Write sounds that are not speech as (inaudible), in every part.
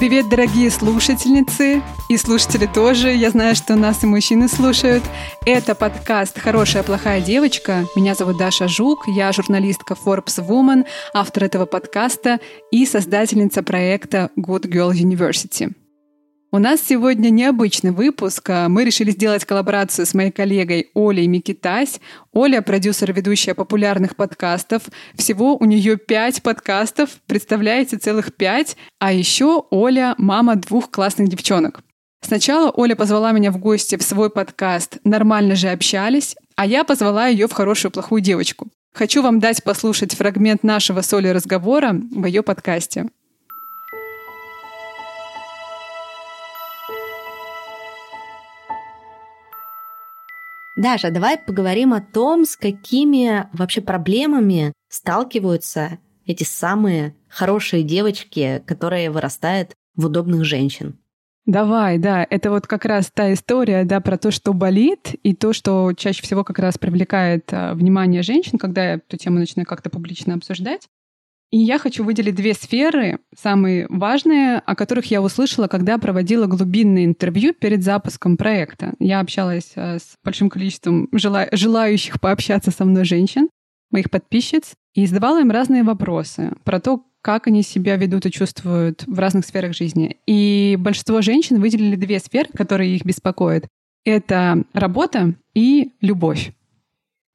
Привет, дорогие слушательницы и слушатели тоже. Я знаю, что нас и мужчины слушают. Это подкаст «Хорошая, плохая девочка». Меня зовут Даша Жук, я журналистка Forbes Woman, автор этого подкаста и создательница проекта Good Girl University. У нас сегодня необычный выпуск. Мы решили сделать коллаборацию с моей коллегой Олей Микитась. Оля — продюсер, ведущая популярных подкастов. Всего у нее пять подкастов, представляете, целых пять. А еще Оля — мама двух классных девчонок. Сначала Оля позвала меня в гости в свой подкаст «Нормально же общались», а я позвала ее в «Хорошую плохую девочку». Хочу вам дать послушать фрагмент нашего с Олей разговора в ее подкасте. Даша, давай поговорим о том, с какими вообще проблемами сталкиваются эти самые хорошие девочки, которые вырастают в удобных женщин. Давай, да, это вот как раз та история, да, про то, что болит, и то, что чаще всего как раз привлекает а, внимание женщин, когда я эту тему начинаю как-то публично обсуждать. И я хочу выделить две сферы, самые важные, о которых я услышала, когда проводила глубинное интервью перед запуском проекта. Я общалась э, с большим количеством жела- желающих пообщаться со мной женщин, моих подписчиц, и задавала им разные вопросы про то, как они себя ведут и чувствуют в разных сферах жизни. И большинство женщин выделили две сферы, которые их беспокоят. Это работа и любовь.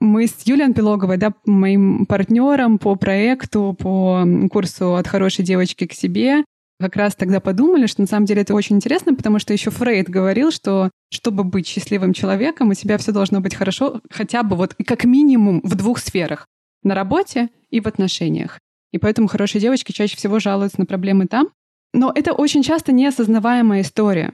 Мы с Юлией Анпилоговой, да, моим партнером по проекту, по курсу «От хорошей девочки к себе», как раз тогда подумали, что на самом деле это очень интересно, потому что еще Фрейд говорил, что чтобы быть счастливым человеком, у тебя все должно быть хорошо, хотя бы вот как минимум в двух сферах. На работе и в отношениях. И поэтому хорошие девочки чаще всего жалуются на проблемы там. Но это очень часто неосознаваемая история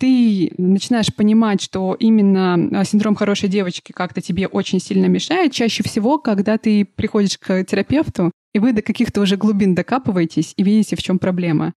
ты начинаешь понимать, что именно а, синдром хорошей девочки как-то тебе очень сильно мешает, чаще всего, когда ты приходишь к терапевту, и вы до каких-то уже глубин докапываетесь и видите, в чем проблема.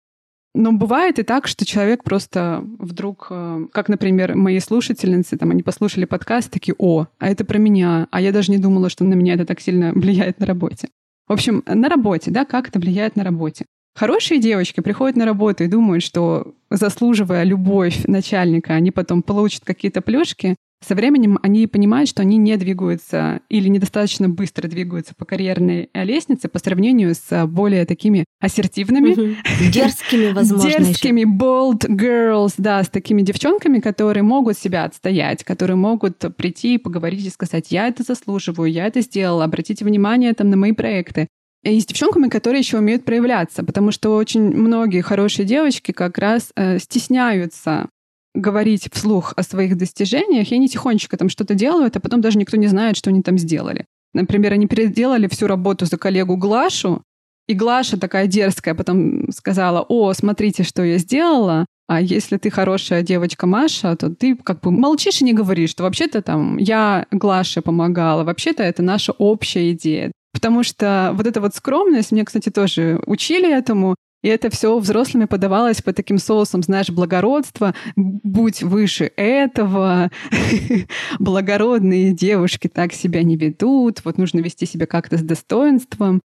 Но бывает и так, что человек просто вдруг, э, как, например, мои слушательницы, там, они послушали подкаст, такие, о, а это про меня, а я даже не думала, что на меня это так сильно (laughs) влияет на работе. В общем, на работе, да, как это влияет на работе. Хорошие девочки приходят на работу и думают, что заслуживая любовь начальника, они потом получат какие-то плюшки. Со временем они понимают, что они не двигаются или недостаточно быстро двигаются по карьерной лестнице по сравнению с более такими ассертивными, угу. дерзкими, (laughs) возможно, дерзкими bold girls, да, с такими девчонками, которые могут себя отстоять, которые могут прийти и поговорить и сказать, я это заслуживаю, я это сделала, обратите внимание там на мои проекты и с девчонками, которые еще умеют проявляться, потому что очень многие хорошие девочки как раз э, стесняются говорить вслух о своих достижениях, и они тихонечко там что-то делают, а потом даже никто не знает, что они там сделали. Например, они переделали всю работу за коллегу Глашу, и Глаша такая дерзкая потом сказала, о, смотрите, что я сделала, а если ты хорошая девочка Маша, то ты как бы молчишь и не говоришь, что вообще-то там я Глаше помогала, вообще-то это наша общая идея. Потому что вот эта вот скромность, мне, кстати, тоже учили этому, и это все взрослыми подавалось по таким соусам, знаешь, благородства, будь выше этого, (laughs) благородные девушки так себя не ведут, вот нужно вести себя как-то с достоинством.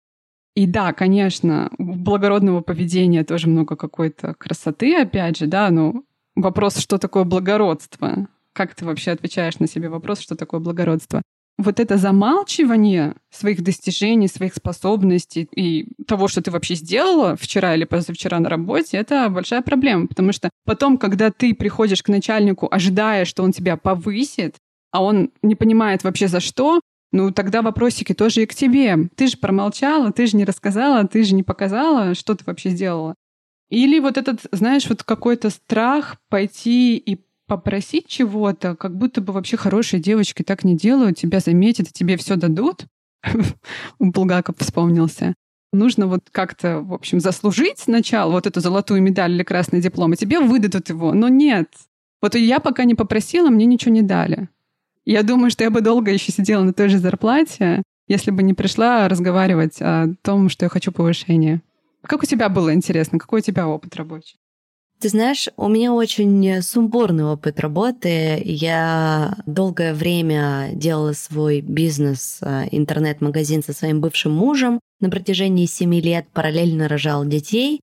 И да, конечно, благородного поведения тоже много какой-то красоты, опять же, да, но вопрос, что такое благородство? Как ты вообще отвечаешь на себе вопрос, что такое благородство? Вот это замалчивание своих достижений, своих способностей и того, что ты вообще сделала вчера или позавчера на работе, это большая проблема, потому что потом, когда ты приходишь к начальнику, ожидая, что он тебя повысит, а он не понимает вообще за что, ну тогда вопросики тоже и к тебе. Ты же промолчала, ты же не рассказала, ты же не показала, что ты вообще сделала. Или вот этот, знаешь, вот какой-то страх пойти и попросить чего-то, как будто бы вообще хорошие девочки так не делают, тебя заметят и тебе все дадут. (laughs) Булгаков вспомнился. Нужно вот как-то, в общем, заслужить сначала вот эту золотую медаль или красный диплом, и тебе выдадут его. Но нет. Вот я пока не попросила, мне ничего не дали. Я думаю, что я бы долго еще сидела на той же зарплате, если бы не пришла разговаривать о том, что я хочу повышения. Как у тебя было интересно? Какой у тебя опыт рабочий? Ты знаешь, у меня очень сумбурный опыт работы. Я долгое время делала свой бизнес, а, интернет-магазин со своим бывшим мужем. На протяжении семи лет параллельно рожал детей.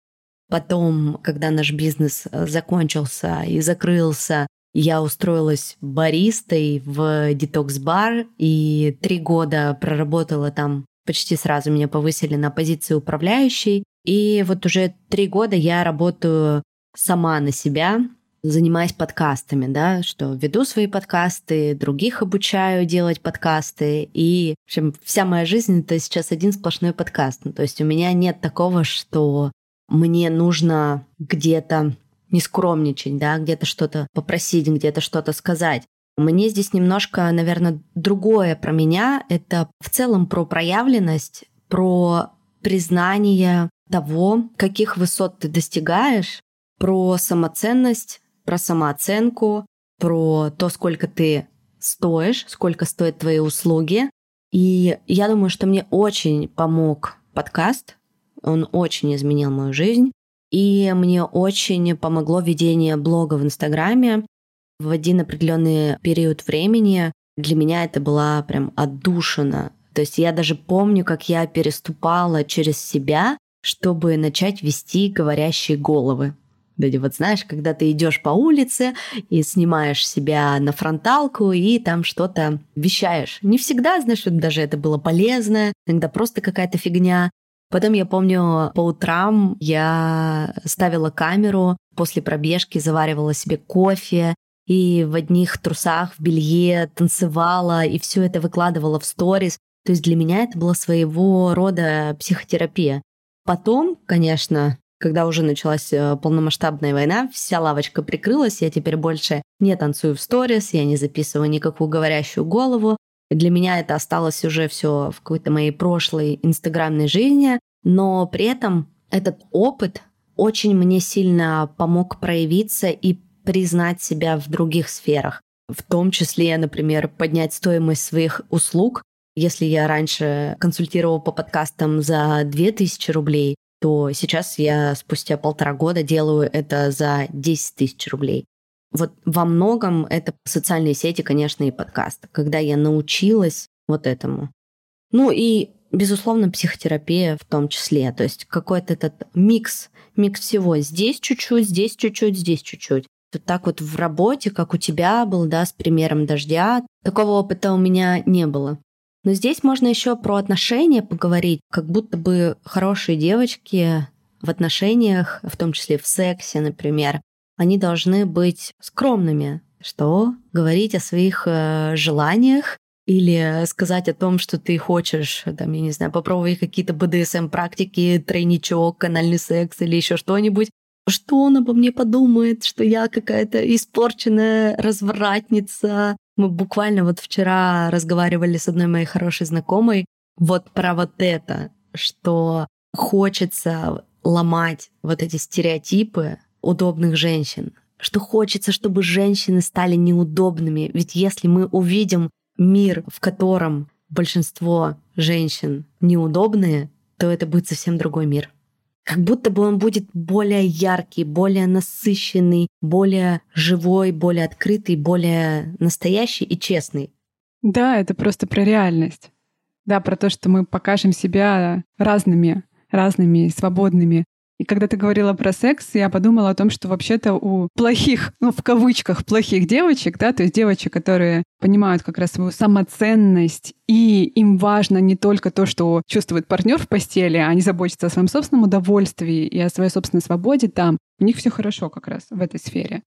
Потом, когда наш бизнес э, закончился и закрылся, я устроилась баристой в детокс-бар и три года проработала там. Почти сразу меня повысили на позицию управляющей. И вот уже три года я работаю сама на себя, занимаюсь подкастами, да, что веду свои подкасты, других обучаю делать подкасты, и, в общем, вся моя жизнь — это сейчас один сплошной подкаст. Ну, то есть у меня нет такого, что мне нужно где-то не скромничать, да, где-то что-то попросить, где-то что-то сказать. Мне здесь немножко, наверное, другое про меня. Это в целом про проявленность, про признание того, каких высот ты достигаешь, про самоценность, про самооценку, про то, сколько ты стоишь, сколько стоят твои услуги. И я думаю, что мне очень помог подкаст, он очень изменил мою жизнь. И мне очень помогло ведение блога в Инстаграме. В один определенный период времени для меня это была прям отдушина. То есть я даже помню, как я переступала через себя, чтобы начать вести говорящие головы. Вот знаешь, когда ты идешь по улице и снимаешь себя на фронталку и там что-то вещаешь. Не всегда, знаешь, даже это было полезно, иногда просто какая-то фигня. Потом я помню, по утрам я ставила камеру, после пробежки заваривала себе кофе, и в одних трусах, в белье танцевала, и все это выкладывала в сторис. То есть для меня это была своего рода психотерапия. Потом, конечно, когда уже началась э, полномасштабная война, вся лавочка прикрылась, я теперь больше не танцую в сторис, я не записываю никакую говорящую голову, для меня это осталось уже все в какой-то моей прошлой инстаграмной жизни, но при этом этот опыт очень мне сильно помог проявиться и признать себя в других сферах. В том числе, например, поднять стоимость своих услуг. Если я раньше консультировала по подкастам за 2000 рублей, то сейчас я спустя полтора года делаю это за 10 тысяч рублей. Вот во многом это социальные сети, конечно, и подкаст, когда я научилась вот этому. Ну и, безусловно, психотерапия в том числе. То есть какой-то этот микс, микс всего. Здесь чуть-чуть, здесь чуть-чуть, здесь чуть-чуть. Вот так вот в работе, как у тебя был, да, с примером дождя. Такого опыта у меня не было. Но здесь можно еще про отношения поговорить, как будто бы хорошие девочки в отношениях, в том числе в сексе, например, они должны быть скромными, что говорить о своих э, желаниях или сказать о том, что ты хочешь, там, я не знаю, попробовать какие-то БДСМ-практики, тройничок, анальный секс или еще что-нибудь. Что он обо мне подумает, что я какая-то испорченная развратница. Мы буквально вот вчера разговаривали с одной моей хорошей знакомой вот про вот это, что хочется ломать вот эти стереотипы, удобных женщин, что хочется, чтобы женщины стали неудобными. Ведь если мы увидим мир, в котором большинство женщин неудобные, то это будет совсем другой мир. Как будто бы он будет более яркий, более насыщенный, более живой, более открытый, более настоящий и честный. Да, это просто про реальность. Да, про то, что мы покажем себя разными, разными, свободными, и когда ты говорила про секс, я подумала о том, что вообще-то у плохих, ну, в кавычках, плохих девочек, да, то есть девочек, которые понимают как раз свою самоценность, и им важно не только то, что чувствует партнер в постели, а они заботятся о своем собственном удовольствии и о своей собственной свободе там, у них все хорошо как раз в этой сфере.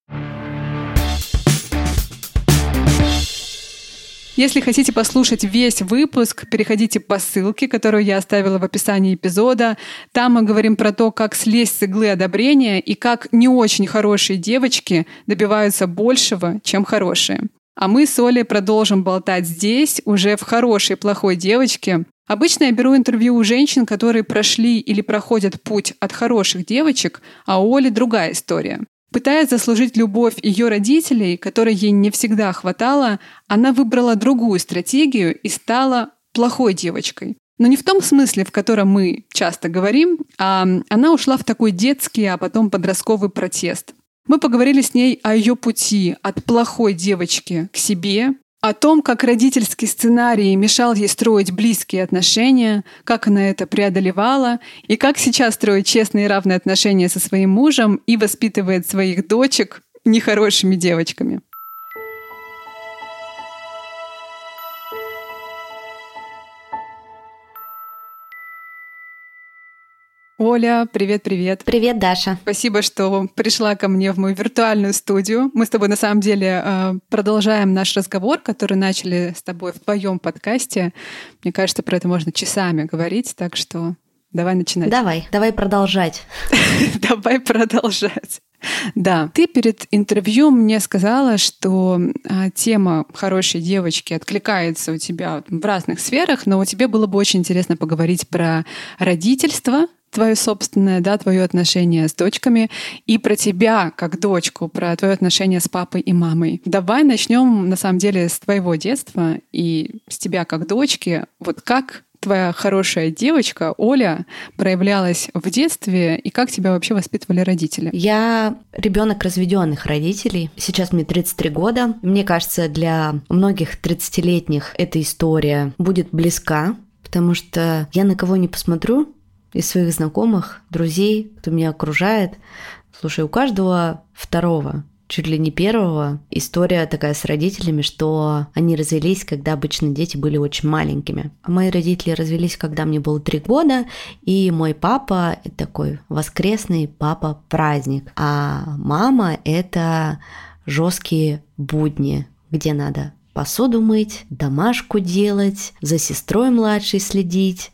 Если хотите послушать весь выпуск, переходите по ссылке, которую я оставила в описании эпизода. Там мы говорим про то, как слезть с иглы одобрения и как не очень хорошие девочки добиваются большего, чем хорошие. А мы с Олей продолжим болтать здесь, уже в хорошей плохой девочке. Обычно я беру интервью у женщин, которые прошли или проходят путь от хороших девочек, а у Оли другая история. Пытаясь заслужить любовь ее родителей, которой ей не всегда хватало, она выбрала другую стратегию и стала плохой девочкой. Но не в том смысле, в котором мы часто говорим, а она ушла в такой детский, а потом подростковый протест. Мы поговорили с ней о ее пути от плохой девочки к себе, о том, как родительский сценарий мешал ей строить близкие отношения, как она это преодолевала, и как сейчас строит честные и равные отношения со своим мужем и воспитывает своих дочек нехорошими девочками. Оля, привет-привет. Привет, Даша. Спасибо, что пришла ко мне в мою виртуальную студию. Мы с тобой на самом деле э, продолжаем наш разговор, который начали с тобой в твоем подкасте. Мне кажется, про это можно часами говорить, так что давай начинать. Давай, давай продолжать. (laughs) Давай продолжать. Да, ты перед интервью мне сказала, что а, тема хорошей девочки откликается у тебя в разных сферах, но у тебя было бы очень интересно поговорить про родительство, твое собственное, да, твое отношение с дочками и про тебя как дочку, про твое отношение с папой и мамой. Давай начнем на самом деле с твоего детства и с тебя как дочки. Вот как твоя хорошая девочка Оля проявлялась в детстве и как тебя вообще воспитывали родители? Я ребенок разведенных родителей. Сейчас мне 33 года. Мне кажется, для многих 30-летних эта история будет близка, потому что я на кого не посмотрю, из своих знакомых, друзей, кто меня окружает. Слушай, у каждого второго чуть ли не первого история такая с родителями, что они развелись, когда обычно дети были очень маленькими. А мои родители развелись, когда мне было три года, и мой папа – такой воскресный папа-праздник, а мама – это жесткие будни, где надо посуду мыть, домашку делать, за сестрой младшей следить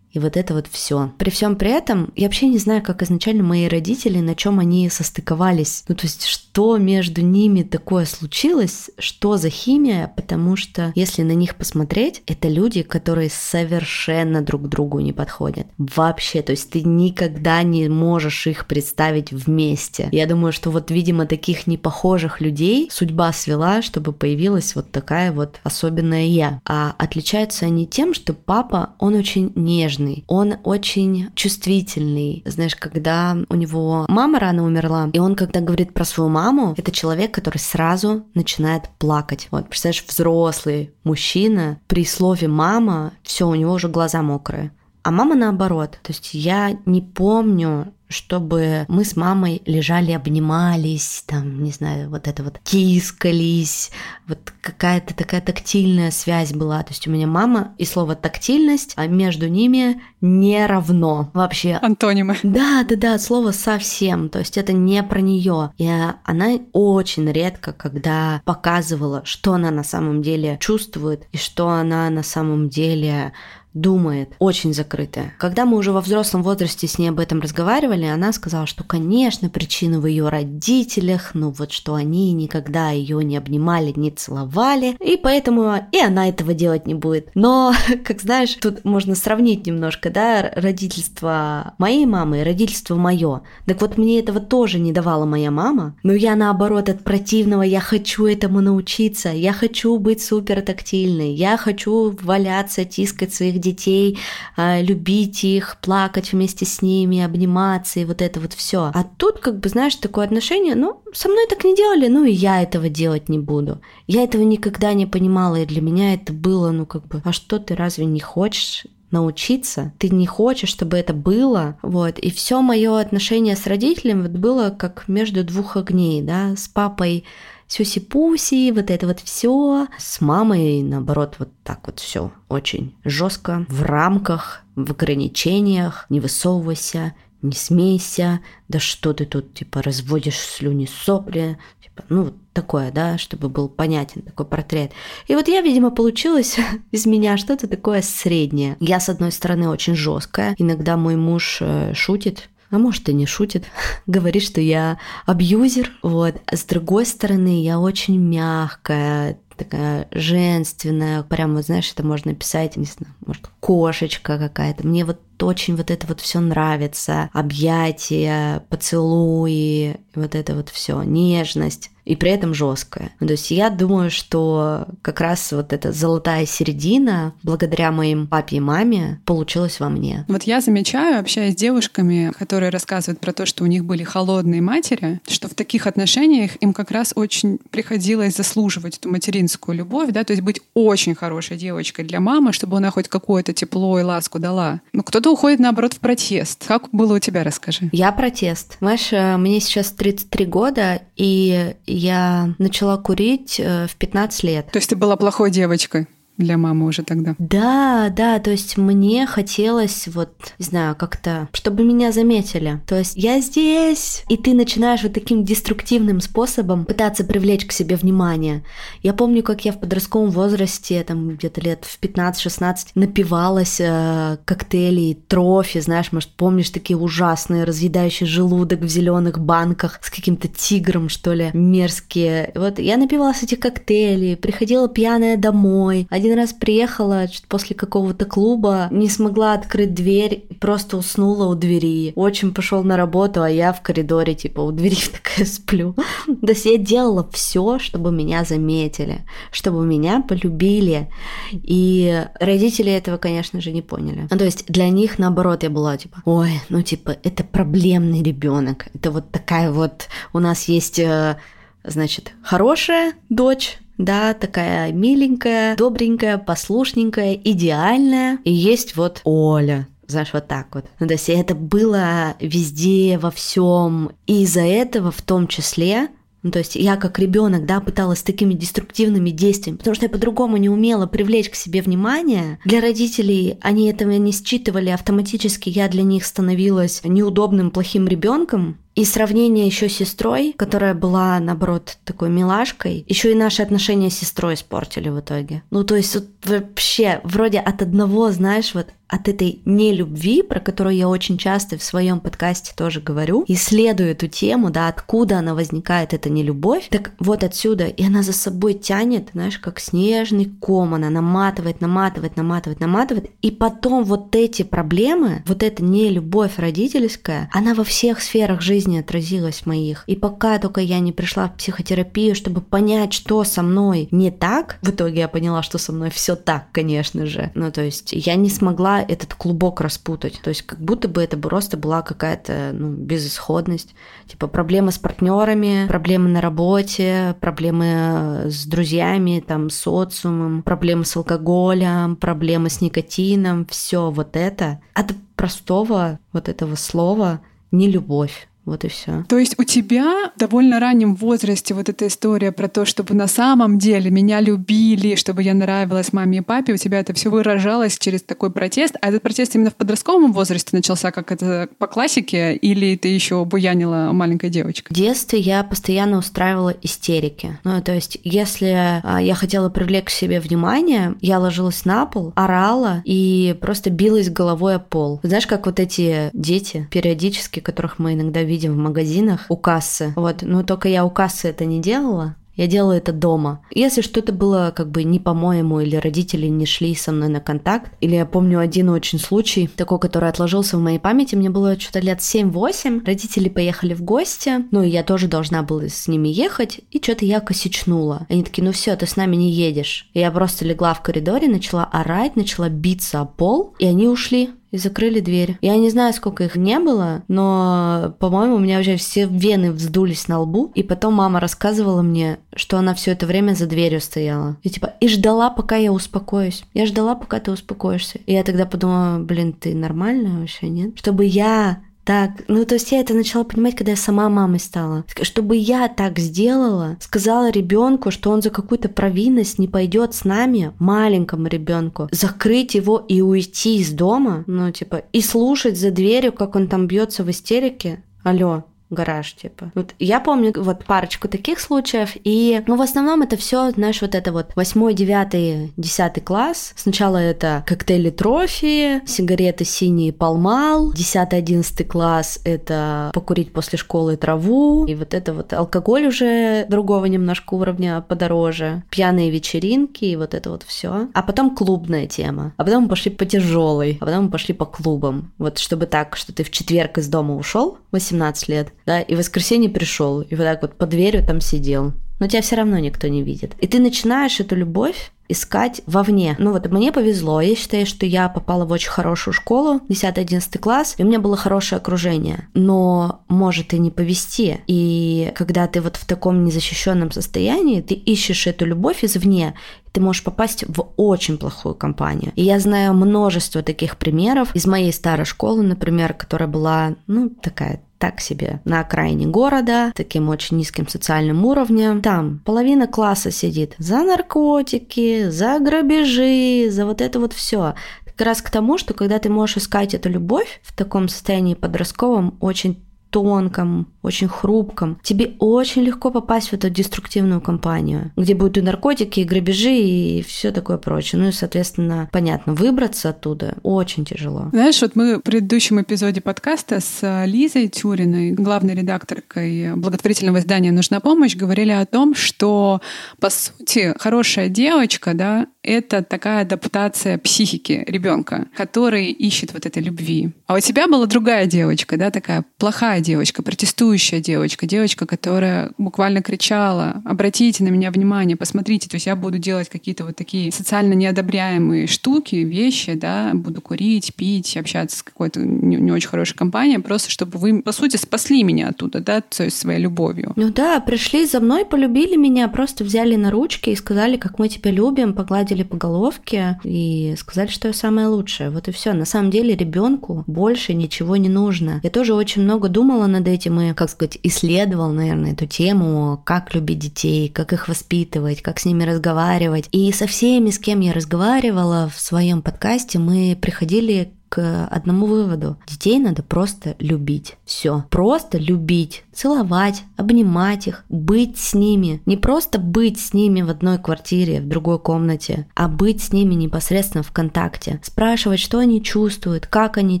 и вот это вот все. При всем при этом я вообще не знаю, как изначально мои родители, на чем они состыковались. Ну, то есть, что между ними такое случилось, что за химия, потому что если на них посмотреть, это люди, которые совершенно друг другу не подходят. Вообще, то есть ты никогда не можешь их представить вместе. Я думаю, что вот, видимо, таких непохожих людей судьба свела, чтобы появилась вот такая вот особенная я. А отличаются они тем, что папа, он очень нежный нежный, он очень чувствительный. Знаешь, когда у него мама рано умерла, и он, когда говорит про свою маму, это человек, который сразу начинает плакать. Вот, представляешь, взрослый мужчина при слове «мама», все, у него уже глаза мокрые. А мама наоборот. То есть я не помню чтобы мы с мамой лежали, обнимались, там, не знаю, вот это вот тискались, вот какая-то такая тактильная связь была. То есть у меня мама и слово тактильность, а между ними не равно вообще. Антонимы. Да, да, да, слово совсем. То есть это не про нее. И она очень редко, когда показывала, что она на самом деле чувствует и что она на самом деле думает, очень закрытая. Когда мы уже во взрослом возрасте с ней об этом разговаривали, она сказала, что, конечно, причина в ее родителях, но вот что они никогда ее не обнимали, не целовали, и поэтому и она этого делать не будет. Но, (laughs) как знаешь, тут можно сравнить немножко, да, родительство моей мамы и родительство мое. Так вот, мне этого тоже не давала моя мама, но я наоборот от противного, я хочу этому научиться, я хочу быть супер тактильной, я хочу валяться, тискать своих детей, а, любить их, плакать вместе с ними, обниматься и вот это вот все. А тут, как бы, знаешь, такое отношение, ну, со мной так не делали, ну и я этого делать не буду. Я этого никогда не понимала, и для меня это было, ну, как бы, а что ты разве не хочешь научиться, ты не хочешь, чтобы это было, вот, и все мое отношение с родителем вот было как между двух огней, да, с папой сюси-пуси, вот это вот все. С мамой, наоборот, вот так вот все очень жестко, в рамках, в ограничениях, не высовывайся, не смейся, да что ты тут, типа, разводишь слюни сопли, типа, ну, вот такое, да, чтобы был понятен такой портрет. И вот я, видимо, получилось (laughs) из меня что-то такое среднее. Я, с одной стороны, очень жесткая. Иногда мой муж э, шутит, а может и не шутит, (laughs) говорит, что я абьюзер, вот. А с другой стороны, я очень мягкая, такая женственная, прям вот знаешь, это можно писать, не знаю, может, кошечка какая-то. Мне вот очень вот это вот все нравится. Объятия, поцелуи, вот это вот все, нежность и при этом жесткая. Ну, то есть я думаю, что как раз вот эта золотая середина, благодаря моим папе и маме, получилась во мне. Вот я замечаю, общаясь с девушками, которые рассказывают про то, что у них были холодные матери, что в таких отношениях им как раз очень приходилось заслуживать эту материнскую любовь, да, то есть быть очень хорошей девочкой для мамы, чтобы она хоть какое-то тепло и ласку дала. Но кто-то уходит, наоборот, в протест. Как было у тебя, расскажи. Я протест. Знаешь, э, мне сейчас 33 года, и я начала курить э, в 15 лет. То есть ты была плохой девочкой? Для мамы уже тогда. Да, да, то есть мне хотелось вот, не знаю, как-то, чтобы меня заметили. То есть я здесь, и ты начинаешь вот таким деструктивным способом пытаться привлечь к себе внимание. Я помню, как я в подростковом возрасте, там где-то лет в 15-16, напивалась э, коктейлей, трофи, знаешь, может, помнишь такие ужасные, разъедающие желудок в зеленых банках с каким-то тигром, что ли, мерзкие. Вот я напивалась этих коктейлей, приходила пьяная домой, один раз приехала после какого-то клуба, не смогла открыть дверь, просто уснула у двери. Очень пошел на работу, а я в коридоре, типа, у двери (laughs) такая сплю. То есть я делала все, чтобы меня заметили, чтобы меня полюбили. И родители этого, конечно же, не поняли. Ну, то есть для них, наоборот, я была, типа, ой, ну, типа, это проблемный ребенок. Это вот такая вот у нас есть э, значит, хорошая дочь, да, такая миленькая, добренькая, послушненькая, идеальная. И есть вот Оля, знаешь, вот так вот. Ну, то есть это было везде, во всем. И из-за этого в том числе ну, то есть я как ребенок, да, пыталась такими деструктивными действиями, потому что я по-другому не умела привлечь к себе внимание. Для родителей они этого не считывали автоматически, я для них становилась неудобным, плохим ребенком, и сравнение еще с сестрой, которая была, наоборот, такой милашкой, еще и наши отношения с сестрой испортили в итоге. Ну, то есть вот вообще, вроде от одного, знаешь, вот от этой нелюбви, про которую я очень часто в своем подкасте тоже говорю, исследую эту тему, да, откуда она возникает, эта нелюбовь, так вот отсюда, и она за собой тянет, знаешь, как снежный ком, она наматывает, наматывает, наматывает, наматывает, и потом вот эти проблемы, вот эта нелюбовь родительская, она во всех сферах жизни отразилась моих. И пока только я не пришла в психотерапию, чтобы понять, что со мной не так, в итоге я поняла, что со мной все так, конечно же. Ну, то есть я не смогла этот клубок распутать. То есть как будто бы это просто была какая-то ну, безысходность. Типа проблемы с партнерами, проблемы на работе, проблемы с друзьями, там, социумом, проблемы с алкоголем, проблемы с никотином, все вот это. От простого вот этого слова не любовь. Вот и все. То есть у тебя в довольно раннем возрасте вот эта история про то, чтобы на самом деле меня любили, чтобы я нравилась маме и папе, у тебя это все выражалось через такой протест. А этот протест именно в подростковом возрасте начался, как это по классике, или ты еще буянила маленькой девочкой? В детстве я постоянно устраивала истерики. Ну, то есть, если а, я хотела привлечь к себе внимание, я ложилась на пол, орала и просто билась головой о пол. Знаешь, как вот эти дети периодически, которых мы иногда видим, видим в магазинах у кассы. Вот, но только я у кассы это не делала. Я делала это дома. Если что-то было как бы не по-моему, или родители не шли со мной на контакт, или я помню один очень случай, такой, который отложился в моей памяти, мне было что-то лет 7-8, родители поехали в гости, ну и я тоже должна была с ними ехать, и что-то я косячнула. Они такие, ну все, ты с нами не едешь. И я просто легла в коридоре, начала орать, начала биться о пол, и они ушли и закрыли дверь. Я не знаю, сколько их не было, но, по-моему, у меня уже все вены вздулись на лбу. И потом мама рассказывала мне, что она все это время за дверью стояла. И типа, и ждала, пока я успокоюсь. Я ждала, пока ты успокоишься. И я тогда подумала, блин, ты нормальная вообще, нет? Чтобы я так, ну то есть я это начала понимать, когда я сама мамой стала. Чтобы я так сделала, сказала ребенку, что он за какую-то провинность не пойдет с нами, маленькому ребенку, закрыть его и уйти из дома, ну типа, и слушать за дверью, как он там бьется в истерике. Алло, гараж, типа. Вот я помню вот парочку таких случаев, и, ну, в основном это все, знаешь, вот это вот 8, 9, 10 класс. Сначала это коктейли трофи, сигареты синие полмал, 10, 11 класс это покурить после школы траву, и вот это вот алкоголь уже другого немножко уровня подороже, пьяные вечеринки, и вот это вот все. А потом клубная тема. А потом мы пошли по тяжелой, а потом мы пошли по клубам. Вот чтобы так, что ты в четверг из дома ушел, 18 лет, да, и в воскресенье пришел, и вот так вот под дверью там сидел. Но тебя все равно никто не видит. И ты начинаешь эту любовь искать вовне. Ну вот мне повезло. Я считаю, что я попала в очень хорошую школу, 10-11 класс, и у меня было хорошее окружение. Но может и не повезти. И когда ты вот в таком незащищенном состоянии, ты ищешь эту любовь извне, ты можешь попасть в очень плохую компанию. И я знаю множество таких примеров из моей старой школы, например, которая была, ну, такая так себе, на окраине города, таким очень низким социальным уровнем. Там половина класса сидит за наркотики, за грабежи, за вот это вот все. Как раз к тому, что когда ты можешь искать эту любовь в таком состоянии подростковом, очень тонком, очень хрупком, тебе очень легко попасть в эту деструктивную компанию, где будут и наркотики, и грабежи, и все такое прочее. Ну и, соответственно, понятно, выбраться оттуда очень тяжело. Знаешь, вот мы в предыдущем эпизоде подкаста с Лизой Тюриной, главной редакторкой благотворительного издания «Нужна помощь», говорили о том, что, по сути, хорошая девочка, да, это такая адаптация психики ребенка, который ищет вот этой любви. А у тебя была другая девочка, да, такая плохая девочка, протестующая девочка, девочка, которая буквально кричала, обратите на меня внимание, посмотрите, то есть я буду делать какие-то вот такие социально неодобряемые штуки, вещи, да, буду курить, пить, общаться с какой-то не, не очень хорошей компанией, просто чтобы вы, по сути, спасли меня оттуда, да, то есть своей любовью. Ну да, пришли за мной, полюбили меня, просто взяли на ручки и сказали, как мы тебя любим, погладили по головке и сказали, что я самая лучшая. Вот и все. На самом деле ребенку больше ничего не нужно. Я тоже очень много думала над этим и, как сказать, исследовала, наверное, эту тему, как любить детей, как их воспитывать, как с ними разговаривать. И со всеми, с кем я разговаривала в своем подкасте, мы приходили к одному выводу. Детей надо просто любить. Все. Просто любить. Целовать, обнимать их, быть с ними. Не просто быть с ними в одной квартире, в другой комнате, а быть с ними непосредственно в контакте. Спрашивать, что они чувствуют, как они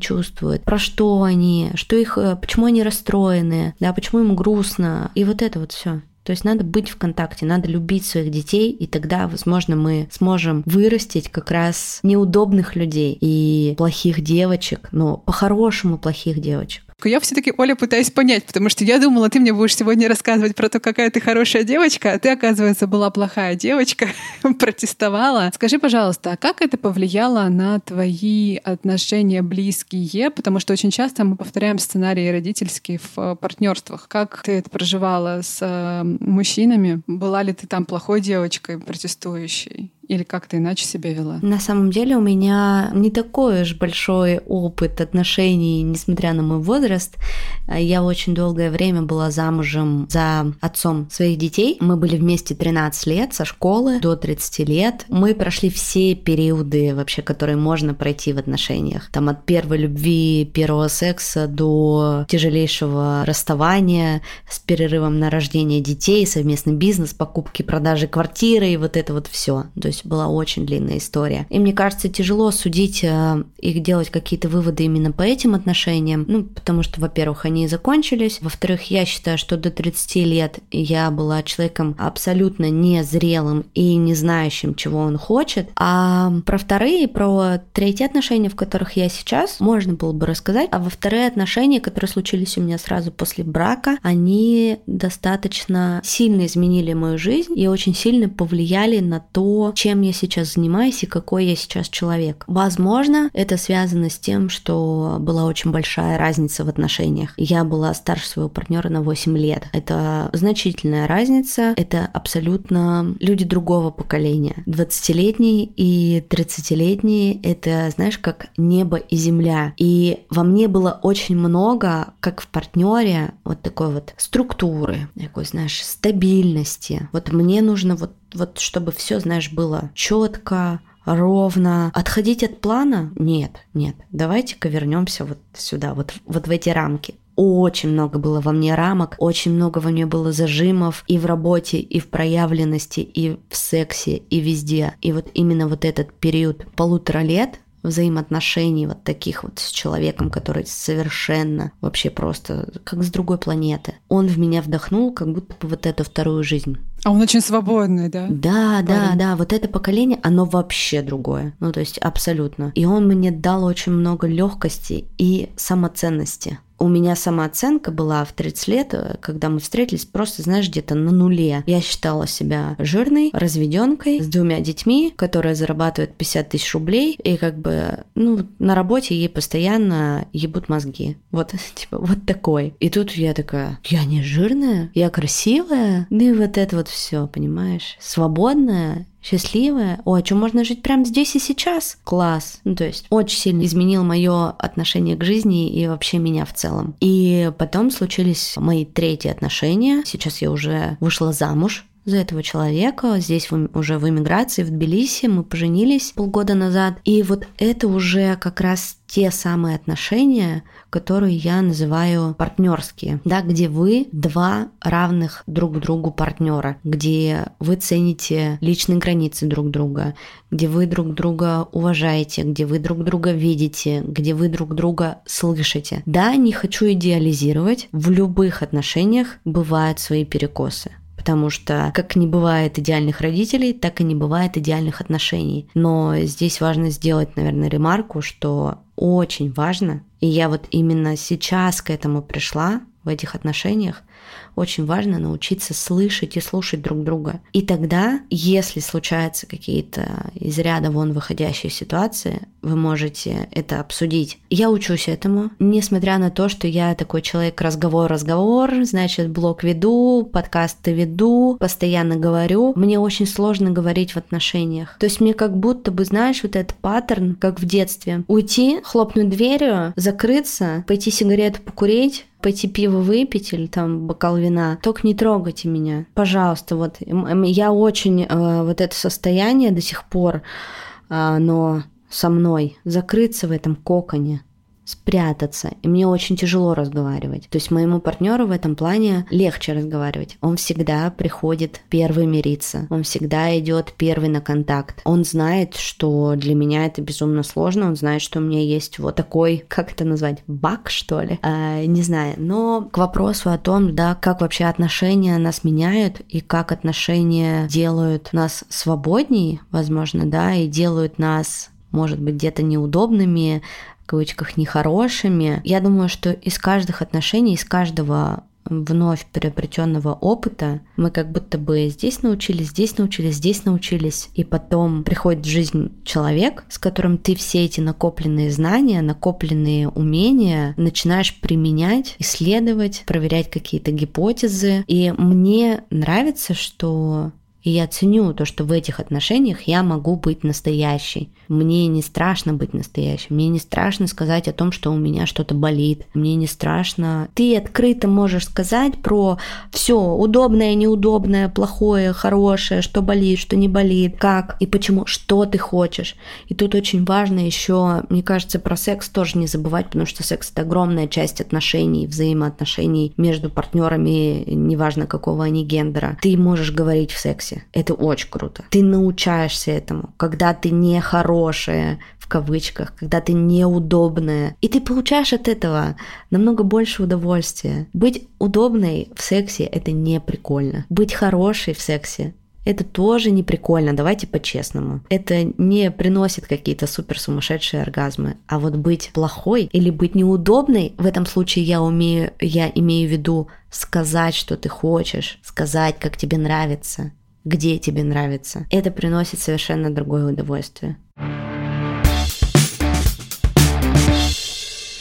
чувствуют, про что они, что их, э, почему они расстроены, да, почему им грустно. И вот это вот все. То есть надо быть в контакте, надо любить своих детей, и тогда, возможно, мы сможем вырастить как раз неудобных людей и плохих девочек, но по-хорошему плохих девочек. Я все-таки, Оля, пытаюсь понять, потому что я думала, ты мне будешь сегодня рассказывать про то, какая ты хорошая девочка, а ты, оказывается, была плохая девочка, (laughs) протестовала. Скажи, пожалуйста, а как это повлияло на твои отношения близкие? Потому что очень часто мы повторяем сценарии родительские в э, партнерствах. Как ты это проживала с э, мужчинами? Была ли ты там плохой девочкой, протестующей? Или как ты иначе себя вела? На самом деле у меня не такой уж большой опыт отношений, несмотря на мой возраст. Я очень долгое время была замужем за отцом своих детей. Мы были вместе 13 лет, со школы до 30 лет. Мы прошли все периоды вообще, которые можно пройти в отношениях. Там от первой любви, первого секса до тяжелейшего расставания с перерывом на рождение детей, совместный бизнес, покупки, продажи квартиры и вот это вот все. То есть была очень длинная история. И мне кажется, тяжело судить э, и делать какие-то выводы именно по этим отношениям, ну, потому что, во-первых, они закончились, во-вторых, я считаю, что до 30 лет я была человеком абсолютно незрелым и не знающим, чего он хочет, а про вторые, про третьи отношения, в которых я сейчас, можно было бы рассказать, а во вторые отношения, которые случились у меня сразу после брака, они достаточно сильно изменили мою жизнь и очень сильно повлияли на то, чем я сейчас занимаюсь и какой я сейчас человек. Возможно, это связано с тем, что была очень большая разница в отношениях. Я была старше своего партнера на 8 лет. Это значительная разница. Это абсолютно люди другого поколения. 20-летний и 30-летний — это, знаешь, как небо и земля. И во мне было очень много, как в партнере, вот такой вот структуры, такой, знаешь, стабильности. Вот мне нужно вот вот чтобы все, знаешь, было четко, ровно. Отходить от плана? Нет, нет. Давайте-ка вернемся вот сюда, вот, вот в эти рамки. очень много было во мне рамок, очень много во мне было зажимов и в работе, и в проявленности, и в сексе, и везде. И вот именно вот этот период полутора лет взаимоотношений вот таких вот с человеком, который совершенно вообще просто как с другой планеты. Он в меня вдохнул как будто бы вот эту вторую жизнь. А он очень свободный, да? Да, Парень. да, да. Вот это поколение, оно вообще другое. Ну, то есть абсолютно. И он мне дал очень много легкости и самоценности у меня самооценка была в 30 лет, э, когда мы встретились, просто, знаешь, где-то на нуле. Я считала себя жирной, разведенкой, с двумя детьми, которая зарабатывает 50 тысяч рублей, и как бы, ну, на работе ей постоянно ебут мозги. Вот, (laughs) типа, вот такой. И тут я такая, я не жирная, я красивая, ну и вот это вот все, понимаешь, свободная, счастливая. О, а что можно жить прямо здесь и сейчас? Класс. Ну, то есть очень сильно изменил мое отношение к жизни и вообще меня в целом. И потом случились мои третьи отношения. Сейчас я уже вышла замуж за этого человека. Здесь уже в эмиграции, в Тбилиси, мы поженились полгода назад. И вот это уже как раз те самые отношения, которые я называю партнерские, да, где вы два равных друг другу партнера, где вы цените личные границы друг друга, где вы друг друга уважаете, где вы друг друга видите, где вы друг друга слышите. Да, не хочу идеализировать, в любых отношениях бывают свои перекосы потому что как не бывает идеальных родителей, так и не бывает идеальных отношений. Но здесь важно сделать, наверное, ремарку, что очень важно, и я вот именно сейчас к этому пришла в этих отношениях, очень важно научиться слышать и слушать друг друга. И тогда, если случаются какие-то из ряда вон выходящие ситуации, вы можете это обсудить. Я учусь этому, несмотря на то, что я такой человек разговор-разговор, значит, блог веду, подкасты веду, постоянно говорю. Мне очень сложно говорить в отношениях. То есть мне как будто бы, знаешь, вот этот паттерн, как в детстве. Уйти, хлопнуть дверью, закрыться, пойти сигарету покурить, пойти пиво выпить или там бокал вина, только не трогайте меня, пожалуйста. Вот я очень э, вот это состояние до сих пор, э, но со мной закрыться в этом коконе, спрятаться. И мне очень тяжело разговаривать. То есть моему партнеру в этом плане легче разговаривать. Он всегда приходит первый мириться. Он всегда идет первый на контакт. Он знает, что для меня это безумно сложно. Он знает, что у меня есть вот такой, как это назвать, баг, что ли? А, не знаю. Но к вопросу о том, да, как вообще отношения нас меняют и как отношения делают нас свободнее, возможно, да, и делают нас может быть, где-то неудобными, кавычках, нехорошими. Я думаю, что из каждых отношений, из каждого вновь приобретенного опыта мы как будто бы здесь научились, здесь научились, здесь научились, и потом приходит в жизнь человек, с которым ты все эти накопленные знания, накопленные умения начинаешь применять, исследовать, проверять какие-то гипотезы. И мне нравится, что и я ценю то, что в этих отношениях я могу быть настоящей. Мне не страшно быть настоящей. Мне не страшно сказать о том, что у меня что-то болит. Мне не страшно. Ты открыто можешь сказать про все удобное, неудобное, плохое, хорошее, что болит, что не болит, как и почему, что ты хочешь. И тут очень важно еще, мне кажется, про секс тоже не забывать, потому что секс это огромная часть отношений, взаимоотношений между партнерами, неважно какого они гендера. Ты можешь говорить в сексе процессе. Это очень круто. Ты научаешься этому, когда ты не хорошая, в кавычках, когда ты неудобная. И ты получаешь от этого намного больше удовольствия. Быть удобной в сексе – это не прикольно. Быть хорошей в сексе это тоже не прикольно, давайте по-честному. Это не приносит какие-то супер сумасшедшие оргазмы. А вот быть плохой или быть неудобной, в этом случае я умею, я имею в виду сказать, что ты хочешь, сказать, как тебе нравится, где тебе нравится. Это приносит совершенно другое удовольствие.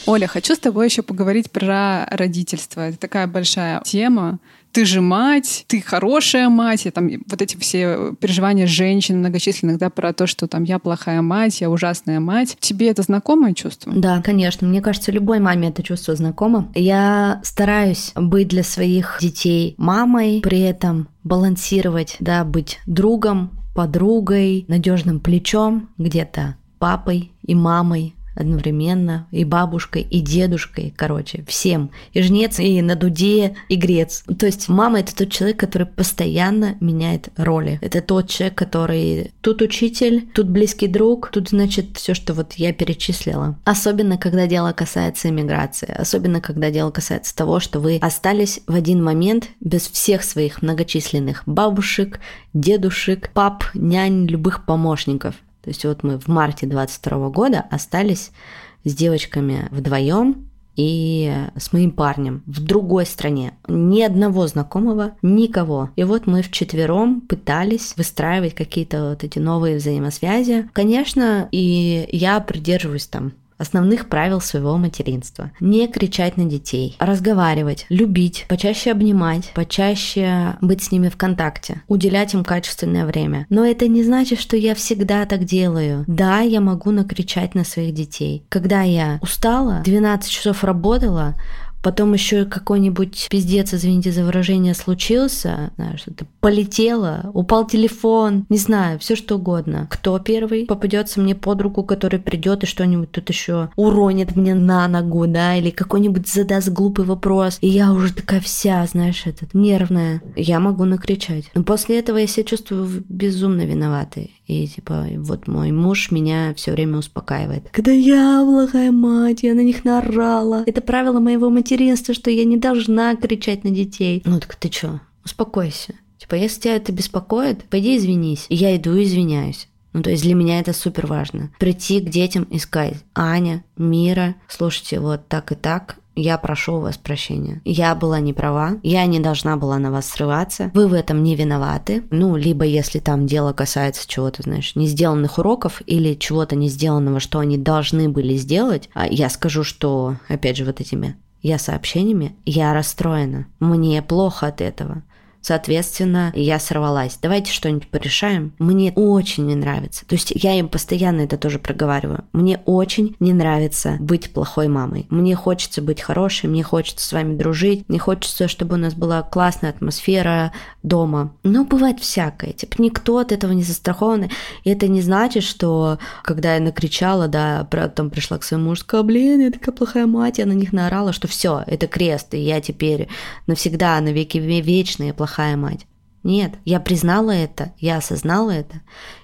Оля, хочу с тобой еще поговорить про родительство. Это такая большая тема ты же мать, ты хорошая мать, и там вот эти все переживания женщин многочисленных, да, про то, что там я плохая мать, я ужасная мать. Тебе это знакомое чувство? Да, конечно. Мне кажется, любой маме это чувство знакомо. Я стараюсь быть для своих детей мамой, при этом балансировать, да, быть другом, подругой, надежным плечом, где-то папой и мамой одновременно, и бабушкой, и дедушкой, короче, всем. И жнец, и на дуде, и грец. То есть мама — это тот человек, который постоянно меняет роли. Это тот человек, который тут учитель, тут близкий друг, тут, значит, все, что вот я перечислила. Особенно, когда дело касается иммиграции, особенно, когда дело касается того, что вы остались в один момент без всех своих многочисленных бабушек, дедушек, пап, нянь, любых помощников. То есть вот мы в марте 22 года остались с девочками вдвоем и с моим парнем в другой стране. Ни одного знакомого, никого. И вот мы вчетвером пытались выстраивать какие-то вот эти новые взаимосвязи. Конечно, и я придерживаюсь там основных правил своего материнства. Не кричать на детей, разговаривать, любить, почаще обнимать, почаще быть с ними в контакте, уделять им качественное время. Но это не значит, что я всегда так делаю. Да, я могу накричать на своих детей. Когда я устала, 12 часов работала, потом еще какой-нибудь пиздец, извините за выражение, случился, что-то полетело, упал телефон, не знаю, все что угодно. Кто первый попадется мне под руку, который придет и что-нибудь тут еще уронит мне на ногу, да, или какой-нибудь задаст глупый вопрос, и я уже такая вся, знаешь, этот, нервная. Я могу накричать. Но после этого я себя чувствую безумно виноватой. И типа, вот мой муж меня все время успокаивает. Когда я плохая мать, я на них наорала. Это правило моего материнства, что я не должна кричать на детей. Ну так ты чё? Успокойся. Типа, если тебя это беспокоит, пойди извинись. И я иду и извиняюсь. Ну, то есть для меня это супер важно. Прийти к детям и сказать, Аня, Мира, слушайте, вот так и так, я прошу у вас прощения. Я была не права, я не должна была на вас срываться, вы в этом не виноваты. Ну, либо если там дело касается чего-то, знаешь, не сделанных уроков или чего-то не сделанного, что они должны были сделать, а я скажу, что, опять же, вот этими я сообщениями, я расстроена, мне плохо от этого. Соответственно, я сорвалась. Давайте что-нибудь порешаем. Мне очень не нравится. То есть я им постоянно это тоже проговариваю. Мне очень не нравится быть плохой мамой. Мне хочется быть хорошей, мне хочется с вами дружить, мне хочется, чтобы у нас была классная атмосфера дома. Но бывает всякое. Типа никто от этого не застрахован. И это не значит, что когда я накричала, да, потом пришла к своему мужу, сказала, блин, я такая плохая мать, я на них наорала, что все, это крест, и я теперь навсегда, навеки вечные плохая плохая мать. Нет, я признала это, я осознала это,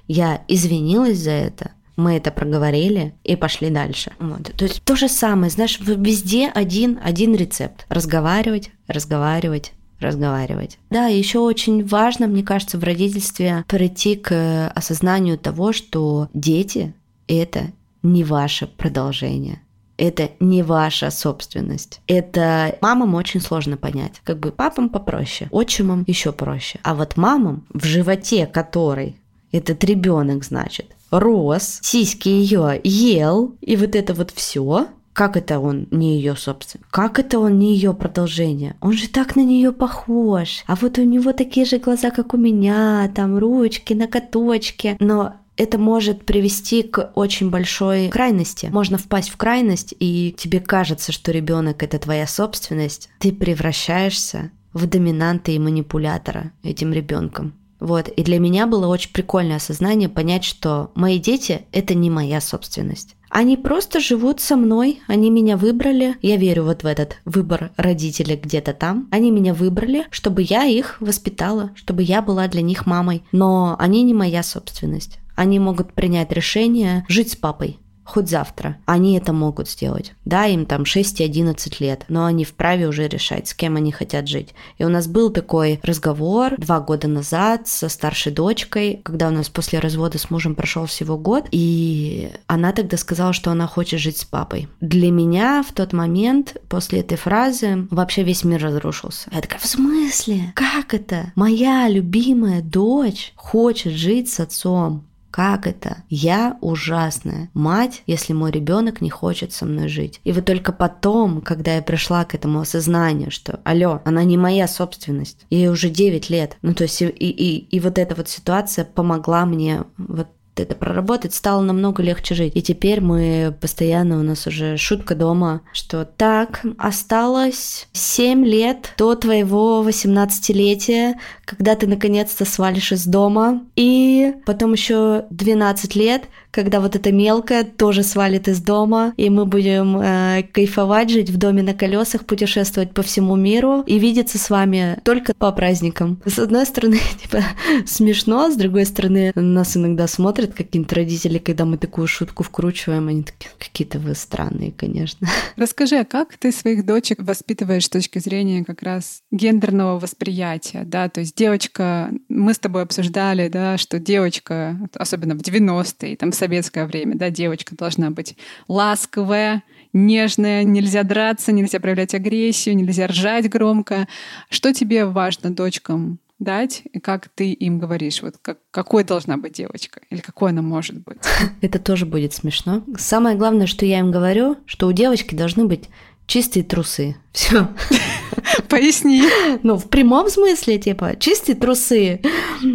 я извинилась за это, мы это проговорили и пошли дальше. Вот. То есть то же самое, знаешь, везде один, один рецепт. Разговаривать, разговаривать, разговаривать. Да, еще очень важно, мне кажется, в родительстве прийти к осознанию того, что дети — это не ваше продолжение это не ваша собственность. Это мамам очень сложно понять. Как бы папам попроще, отчимам еще проще. А вот мамам, в животе которой этот ребенок, значит, рос, сиськи ее ел, и вот это вот все, как это он не ее собственность? Как это он не ее продолжение? Он же так на нее похож. А вот у него такие же глаза, как у меня, там ручки, ноготочки. Но это может привести к очень большой крайности. Можно впасть в крайность, и тебе кажется, что ребенок это твоя собственность. Ты превращаешься в доминанта и манипулятора этим ребенком. Вот. И для меня было очень прикольное осознание понять, что мои дети — это не моя собственность. Они просто живут со мной, они меня выбрали. Я верю вот в этот выбор родителей где-то там. Они меня выбрали, чтобы я их воспитала, чтобы я была для них мамой. Но они не моя собственность они могут принять решение жить с папой хоть завтра. Они это могут сделать. Да, им там 6 и 11 лет, но они вправе уже решать, с кем они хотят жить. И у нас был такой разговор два года назад со старшей дочкой, когда у нас после развода с мужем прошел всего год, и она тогда сказала, что она хочет жить с папой. Для меня в тот момент, после этой фразы, вообще весь мир разрушился. Я такая, в смысле? Как это? Моя любимая дочь хочет жить с отцом. Как это? Я ужасная мать, если мой ребенок не хочет со мной жить. И вот только потом, когда я пришла к этому осознанию, что, алло, она не моя собственность, ей уже 9 лет. Ну, то есть и, и, и вот эта вот ситуация помогла мне вот это проработать, стало намного легче жить. И теперь мы постоянно, у нас уже шутка дома, что так, осталось 7 лет до твоего 18-летия, когда ты наконец-то свалишь из дома, и потом еще 12 лет, когда вот эта мелкая тоже свалит из дома, и мы будем э, кайфовать, жить в доме на колесах, путешествовать по всему миру и видеться с вами только по праздникам. С одной стороны, (laughs) типа, смешно, с другой стороны, нас иногда смотрят какие-нибудь родители, когда мы такую шутку вкручиваем, они такие, какие-то вы странные, конечно. (laughs) Расскажи, а как ты своих дочек воспитываешь с точки зрения как раз гендерного восприятия, да, то есть девочка, мы с тобой обсуждали, да, что девочка, особенно в 90-е, там, в советское время, да, девочка должна быть ласковая, нежная, нельзя драться, нельзя проявлять агрессию, нельзя ржать громко. Что тебе важно дочкам дать, и как ты им говоришь, вот как, какой должна быть девочка, или какой она может быть? (laughs) Это тоже будет смешно. Самое главное, что я им говорю, что у девочки должны быть чистые трусы. (laughs) Все. (laughs) Поясни. Ну, в прямом смысле, типа, чистые трусы.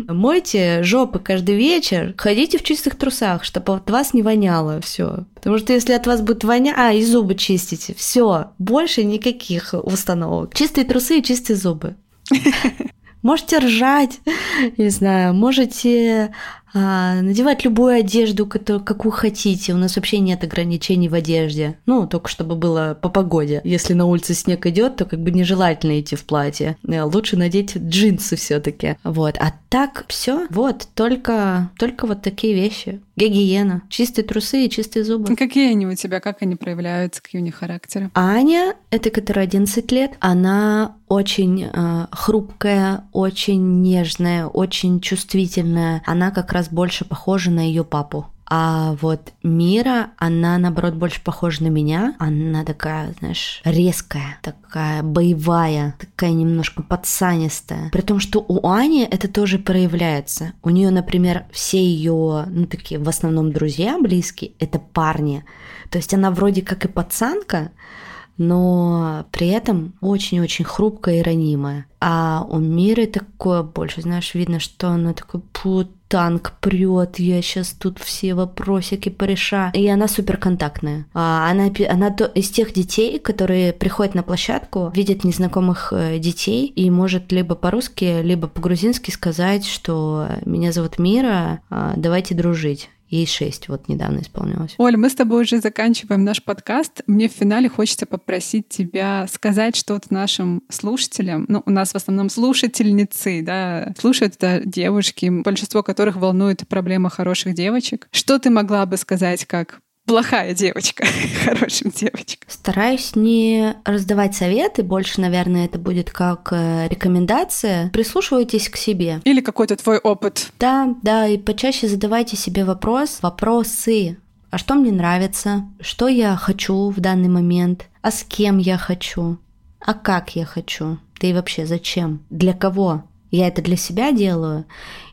Мойте жопы каждый вечер, ходите в чистых трусах, чтобы от вас не воняло. Все. Потому что если от вас будет вонять, а, и зубы чистите. Все. Больше никаких установок. Чистые трусы и чистые зубы. (laughs) Можете ржать, не знаю, можете надевать любую одежду, которую, какую хотите. У нас вообще нет ограничений в одежде. Ну, только чтобы было по погоде. Если на улице снег идет, то как бы нежелательно идти в платье. Э, лучше надеть джинсы все-таки. Вот. А так все. Вот, только, только вот такие вещи. Гигиена. Чистые трусы и чистые зубы. Какие они у тебя? Как они проявляются? Какие у них характеры? Аня, это которая 11 лет, она очень э, хрупкая, очень нежная, очень чувствительная. Она как раз больше похожа на ее папу. А вот Мира, она, наоборот, больше похожа на меня. Она такая, знаешь, резкая, такая боевая, такая немножко пацанистая. При том, что у Ани это тоже проявляется. У нее, например, все ее, ну, такие в основном друзья близкие, это парни. То есть она вроде как и пацанка, но при этом очень-очень хрупкая и ранимая. А у Миры такое больше, знаешь, видно, что она такой пут танк прет, я сейчас тут все вопросики порешаю. И она суперконтактная. А она, она то, из тех детей, которые приходят на площадку, видят незнакомых э, детей и может либо по-русски, либо по-грузински сказать, что меня зовут Мира, а, давайте дружить. Ей шесть вот недавно исполнилось. Оль, мы с тобой уже заканчиваем наш подкаст. Мне в финале хочется попросить тебя сказать что-то нашим слушателям. Ну, у нас в основном слушательницы, да, слушают это девушки, большинство которых волнует проблема хороших девочек. Что ты могла бы сказать как плохая девочка (laughs) хорошим девочкам. Стараюсь не раздавать советы, больше, наверное, это будет как э, рекомендация. Прислушивайтесь к себе. Или какой-то твой опыт. Да, да, и почаще задавайте себе вопрос, вопросы. А что мне нравится? Что я хочу в данный момент? А с кем я хочу? А как я хочу? Да и вообще зачем? Для кого? Я это для себя делаю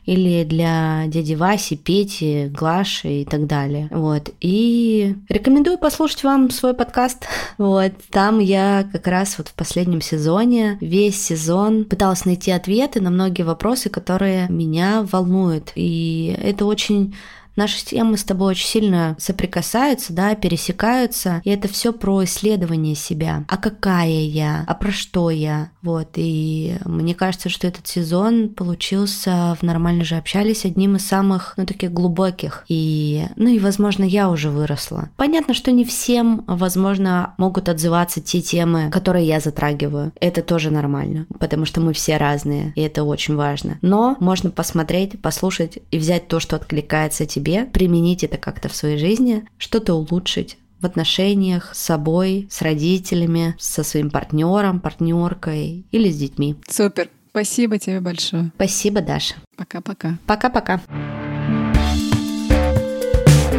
или для дяди Васи, Пети, Глаши и так далее. Вот. И рекомендую послушать вам свой подкаст. (laughs) Вот. Там я как раз вот в последнем сезоне, весь сезон пыталась найти ответы на многие вопросы, которые меня волнуют. И это очень наши темы с тобой очень сильно соприкасаются, да, пересекаются, и это все про исследование себя. А какая я? А про что я? Вот, и мне кажется, что этот сезон получился в «Нормально же общались» одним из самых, ну, таких глубоких. И, ну, и, возможно, я уже выросла. Понятно, что не всем, возможно, могут отзываться те темы, которые я затрагиваю. Это тоже нормально, потому что мы все разные, и это очень важно. Но можно посмотреть, послушать и взять то, что откликается тебе себе, применить это как-то в своей жизни, что-то улучшить в отношениях с собой, с родителями, со своим партнером, партнеркой или с детьми. Супер. Спасибо тебе большое. Спасибо, Даша. Пока-пока. Пока-пока.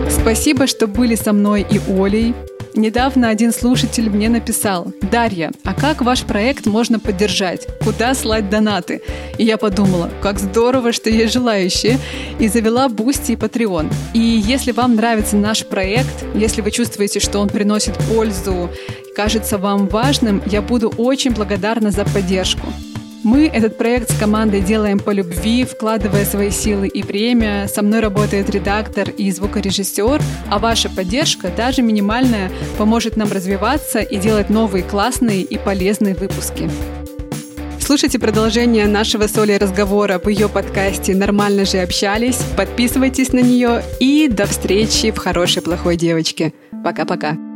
Спасибо, что были со мной и Олей. Недавно один слушатель мне написал, «Дарья, а как ваш проект можно поддержать? Куда слать донаты?» И я подумала, как здорово, что есть желающие, и завела Boosty и Patreon. И если вам нравится наш проект, если вы чувствуете, что он приносит пользу, кажется вам важным, я буду очень благодарна за поддержку. Мы этот проект с командой делаем по любви, вкладывая свои силы и время. Со мной работает редактор и звукорежиссер, а ваша поддержка, даже минимальная, поможет нам развиваться и делать новые классные и полезные выпуски. Слушайте продолжение нашего с Олей разговора в ее подкасте «Нормально же общались». Подписывайтесь на нее и до встречи в «Хорошей плохой девочке». Пока-пока.